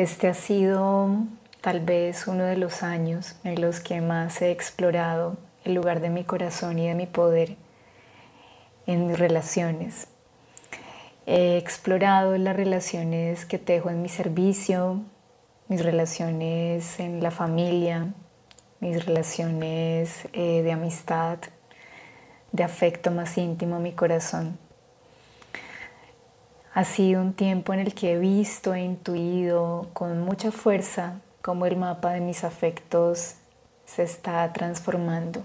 Este ha sido tal vez uno de los años en los que más he explorado el lugar de mi corazón y de mi poder en mis relaciones. He explorado las relaciones que tejo en mi servicio, mis relaciones en la familia, mis relaciones eh, de amistad, de afecto más íntimo a mi corazón. Ha sido un tiempo en el que he visto e intuido con mucha fuerza cómo el mapa de mis afectos se está transformando.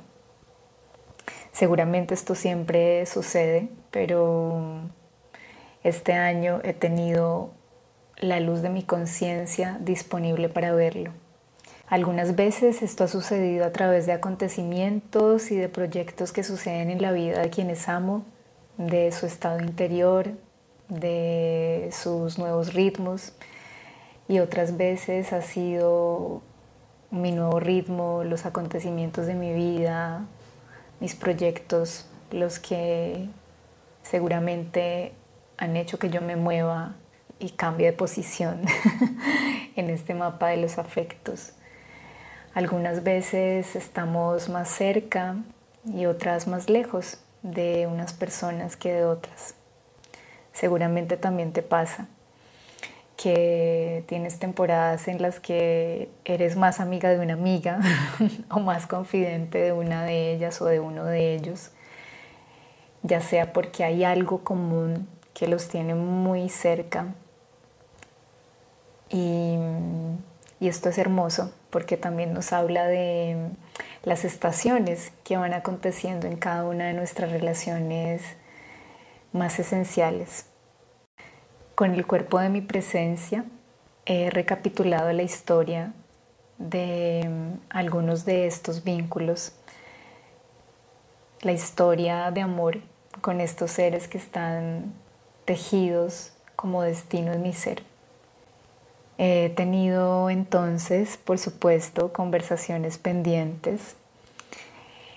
Seguramente esto siempre sucede, pero este año he tenido la luz de mi conciencia disponible para verlo. Algunas veces esto ha sucedido a través de acontecimientos y de proyectos que suceden en la vida de quienes amo, de su estado interior, de sus nuevos ritmos y otras veces ha sido mi nuevo ritmo, los acontecimientos de mi vida, mis proyectos, los que seguramente han hecho que yo me mueva y cambie de posición en este mapa de los afectos. Algunas veces estamos más cerca y otras más lejos de unas personas que de otras. Seguramente también te pasa que tienes temporadas en las que eres más amiga de una amiga o más confidente de una de ellas o de uno de ellos, ya sea porque hay algo común que los tiene muy cerca. Y, esto es hermoso porque también nos habla de las estaciones que van aconteciendo en cada una de nuestras relaciones más esenciales. Con el cuerpo de mi presencia he recapitulado la historia de mm, algunos de estos vínculos, la historia de amor con estos seres que están tejidos como destino en mi ser. He tenido entonces, por supuesto, conversaciones pendientes,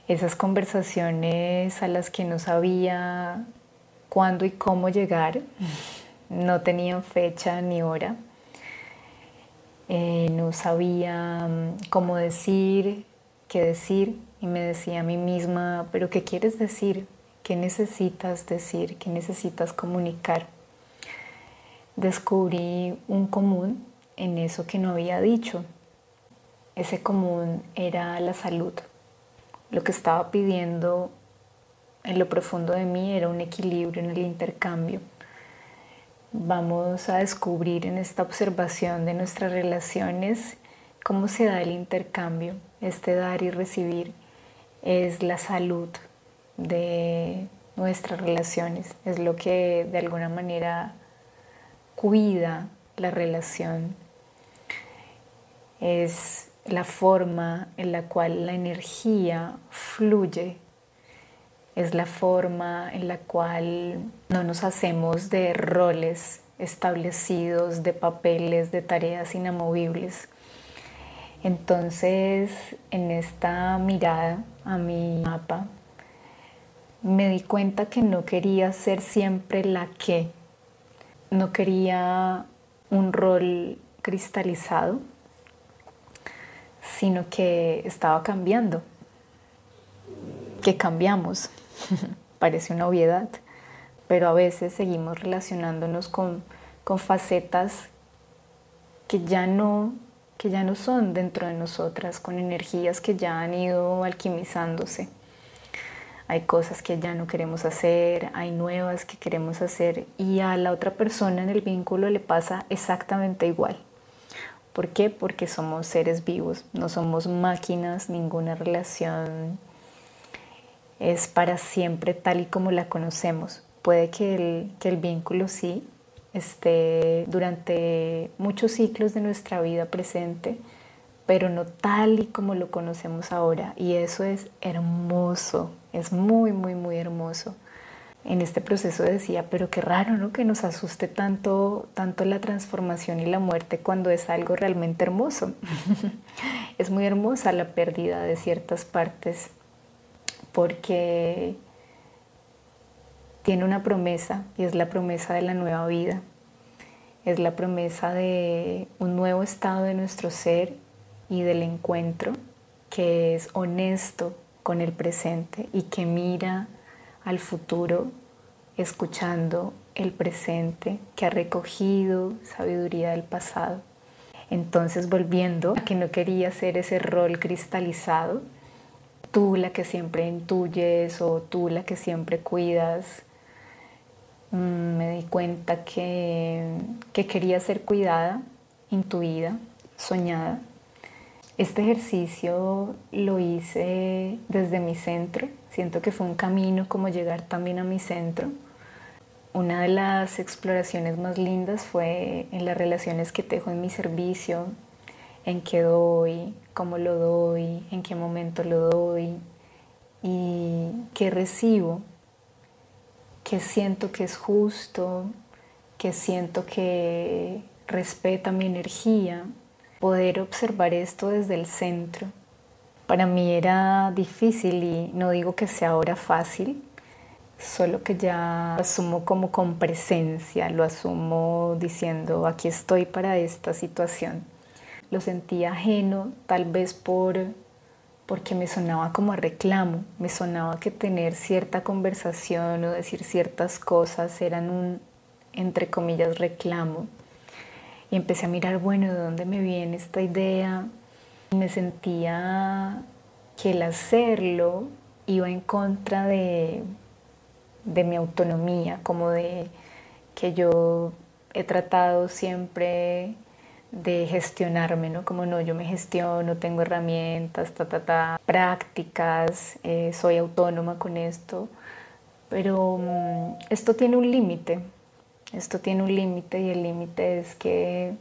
esas conversaciones a las que no sabía cuándo y cómo llegar, no tenían fecha ni hora, eh, no sabía mm, cómo decir, qué decir y me decía a mí misma, pero ¿qué quieres decir? ¿Qué necesitas decir? ¿Qué necesitas comunicar? Descubrí un común en eso que no había dicho. Ese común era la salud. Lo que estaba pidiendo en lo profundo de mí era un equilibrio en el intercambio. Vamos a descubrir en esta observación de nuestras relaciones cómo se da el intercambio, este dar y recibir es la salud de nuestras relaciones, es lo que de alguna manera cuida la relación, es la forma en la cual la energía fluye es la forma en la cual no nos hacemos de roles establecidos, de papeles, de tareas inamovibles. Entonces, en esta mirada a mi mapa, me di cuenta que no quería ser siempre la que, no quería un rol cristalizado, sino que estaba cambiando, que cambiamos. Parece una obviedad, pero a veces seguimos relacionándonos con, con facetas que ya no que ya no son dentro de nosotras, con energías que ya han ido alquimizándose. Hay cosas que ya no queremos hacer, hay nuevas que queremos hacer y a la otra persona en el vínculo le pasa exactamente igual. ¿Por qué? Porque somos seres vivos, no somos máquinas, ninguna relación es para siempre tal y como la conocemos. Puede que el, que el vínculo sí esté durante muchos ciclos de nuestra vida presente, pero no tal y como lo conocemos ahora. Y eso es hermoso, es muy, muy, muy hermoso. En este proceso decía, pero qué raro, ¿no? Que nos asuste tanto, tanto la transformación y la muerte cuando es algo realmente hermoso. es muy hermosa la pérdida de ciertas partes porque tiene una promesa y es la promesa de la nueva vida. es la promesa de un nuevo estado de nuestro ser y del encuentro que es honesto con el presente y que mira al futuro escuchando el presente, que ha recogido sabiduría del pasado. Entonces volviendo a que no quería ser ese rol cristalizado, tú la que siempre intuyes o tú la que siempre cuidas, mm, me di cuenta que, que quería ser cuidada, intuida, soñada. Este ejercicio lo hice desde mi centro, siento que fue un camino como llegar también a mi centro. Una de las exploraciones más lindas fue en las relaciones que tejo en mi servicio, en qué doy, cómo lo doy, en qué momento lo doy y qué recibo, qué siento que es justo, qué siento que respeta mi energía. Poder observar esto desde el centro. Para mí era difícil y no digo que sea ahora fácil, solo que ya lo asumo como con presencia, lo asumo diciendo aquí estoy para esta situación. Lo sentí ajeno tal vez por porque me sonaba como a reclamo, me sonaba que tener cierta conversación o decir ciertas cosas eran un entre comillas reclamo. Y empecé a mirar, bueno, ¿de dónde me viene esta idea? Y me sentía que el hacerlo iba en contra de de mi autonomía, como de que yo he tratado siempre de gestionarme, ¿no? Como no, yo me gestiono, tengo herramientas, ta, ta, ta, prácticas, eh, soy autónoma con esto, pero mm, esto tiene un límite, esto tiene un límite y el límite es que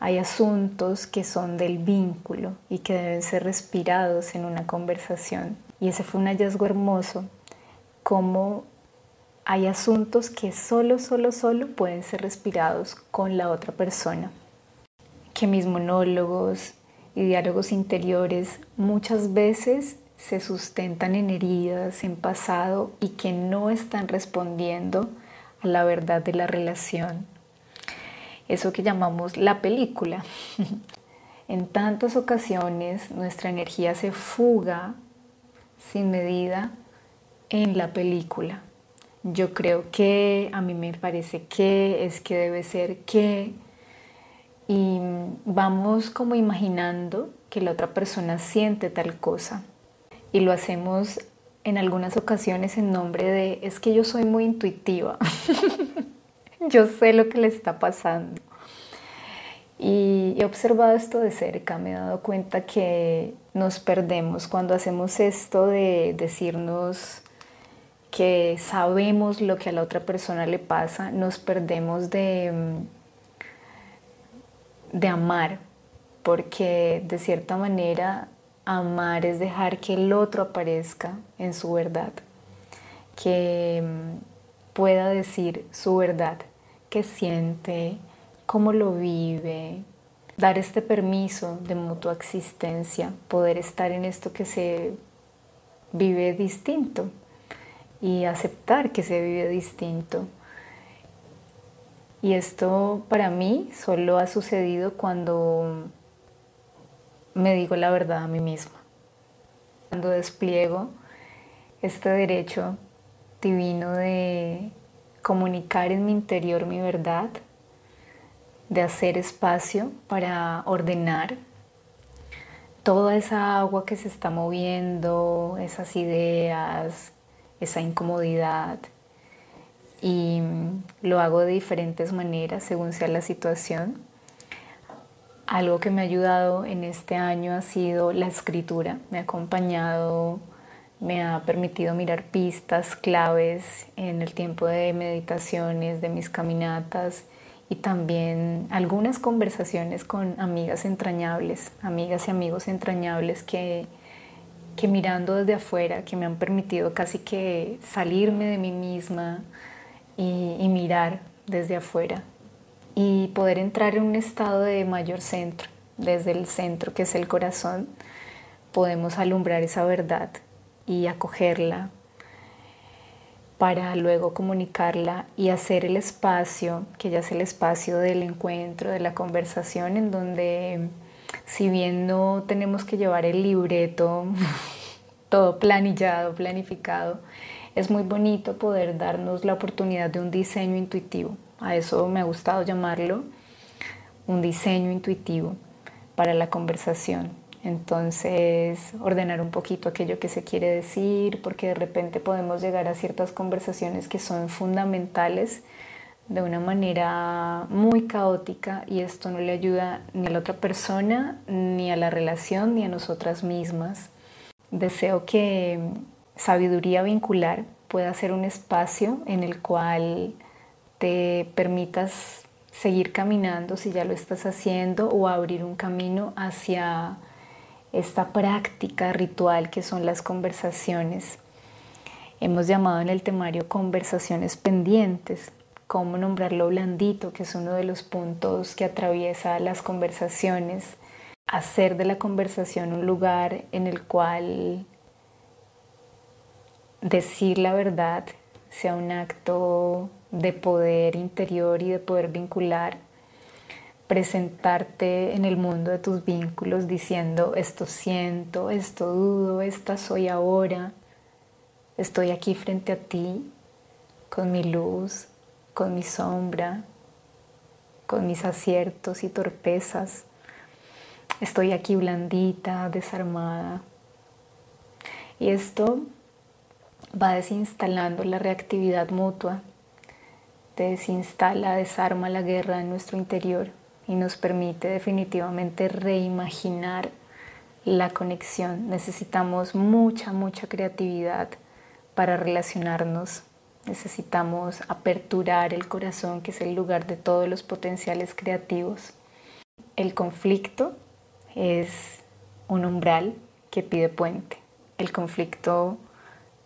hay asuntos que son del vínculo y que deben ser respirados en una conversación. Y ese fue un hallazgo hermoso cómo hay asuntos que solo, solo, solo pueden ser respirados con la otra persona. Que mis monólogos y diálogos interiores muchas veces se sustentan en heridas, en pasado y que no están respondiendo a la verdad de la relación. Eso que llamamos la película. en tantas ocasiones nuestra energía se fuga sin medida en la película. Yo creo que, a mí me parece que, es que debe ser que, y vamos como imaginando que la otra persona siente tal cosa. Y lo hacemos en algunas ocasiones en nombre de, es que yo soy muy intuitiva, yo sé lo que le está pasando. Y he observado esto de cerca, me he dado cuenta que nos perdemos cuando hacemos esto de decirnos que sabemos lo que a la otra persona le pasa, nos perdemos de, mm, de amar, porque de cierta manera amar es dejar que el otro aparezca en su verdad, que mm, pueda decir su verdad, qué siente, cómo lo vive, dar este permiso de mutua existencia, poder estar en esto que se vive distinto y aceptar que se vive distinto. Y esto para mí solo ha sucedido cuando me digo la verdad a mí misma. Cuando despliego este derecho divino de comunicar en mi interior mi verdad, de hacer espacio para ordenar toda esa agua que se está moviendo, esas ideas, esa incomodidad y lo hago de diferentes maneras según sea la situación. Algo que me ha ayudado en este año ha sido la escritura. Me ha acompañado, me ha permitido mirar pistas, claves en el tiempo de meditaciones, de mis caminatas y también algunas conversaciones con amigas entrañables, amigas y amigos entrañables que que mirando desde afuera, que me han permitido casi que salirme de mí misma y, mirar desde afuera y poder entrar en un estado de mayor centro, desde el centro que es el corazón, podemos alumbrar esa verdad y acogerla para luego comunicarla y hacer el espacio, que ya es el espacio del encuentro, de la conversación, en donde si bien no tenemos que llevar el libreto todo planillado, planificado, es muy bonito poder darnos la oportunidad de un diseño intuitivo. A eso me ha gustado llamarlo, un diseño intuitivo para la conversación. Entonces, ordenar un poquito aquello que se quiere decir, porque de repente podemos llegar a ciertas conversaciones que son fundamentales de una manera muy caótica y esto no le ayuda ni a la otra persona, ni a la relación, ni a nosotras mismas. Deseo que sabiduría vincular pueda ser un espacio en el cual te permitas seguir caminando si ya lo estás haciendo o abrir un camino hacia esta práctica ritual que son las conversaciones. Hemos llamado en el temario conversaciones pendientes, cómo nombrarlo blandito, que es uno de los puntos que atraviesa las conversaciones, hacer de la conversación un lugar en el cual decir la verdad sea un acto de poder interior y de poder vincular presentarte en el mundo de tus vínculos diciendo esto siento, esto dudo, esta soy ahora, estoy aquí frente a ti con mi luz, con mi sombra, con mis aciertos y torpezas. Estoy aquí blandita, desarmada. Y esto va desinstalando la reactividad mutua, desinstala, desarma la guerra en nuestro interior y nos permite definitivamente reimaginar la conexión. Necesitamos mucha, mucha creatividad para relacionarnos. Necesitamos aperturar el corazón, que es el lugar de todos los potenciales creativos. El conflicto es un umbral que pide puente. El conflicto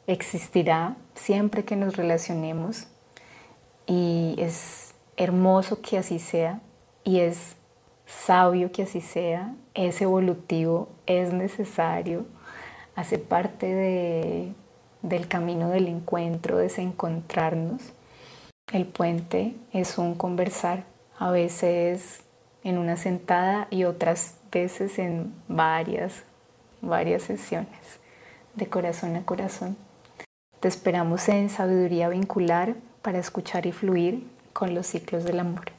existirá siempre que nos relacionemos y es hermoso que así sea y es sabio que así sea, es evolutivo, es necesario, hace parte de, del camino del encuentro, de encontrarnos. El puente es un conversar, a veces en una sentada y otras veces en varias, varias sesiones, de corazón a corazón. Te esperamos en Sabiduría Vincular para escuchar y fluir con los ciclos del amor.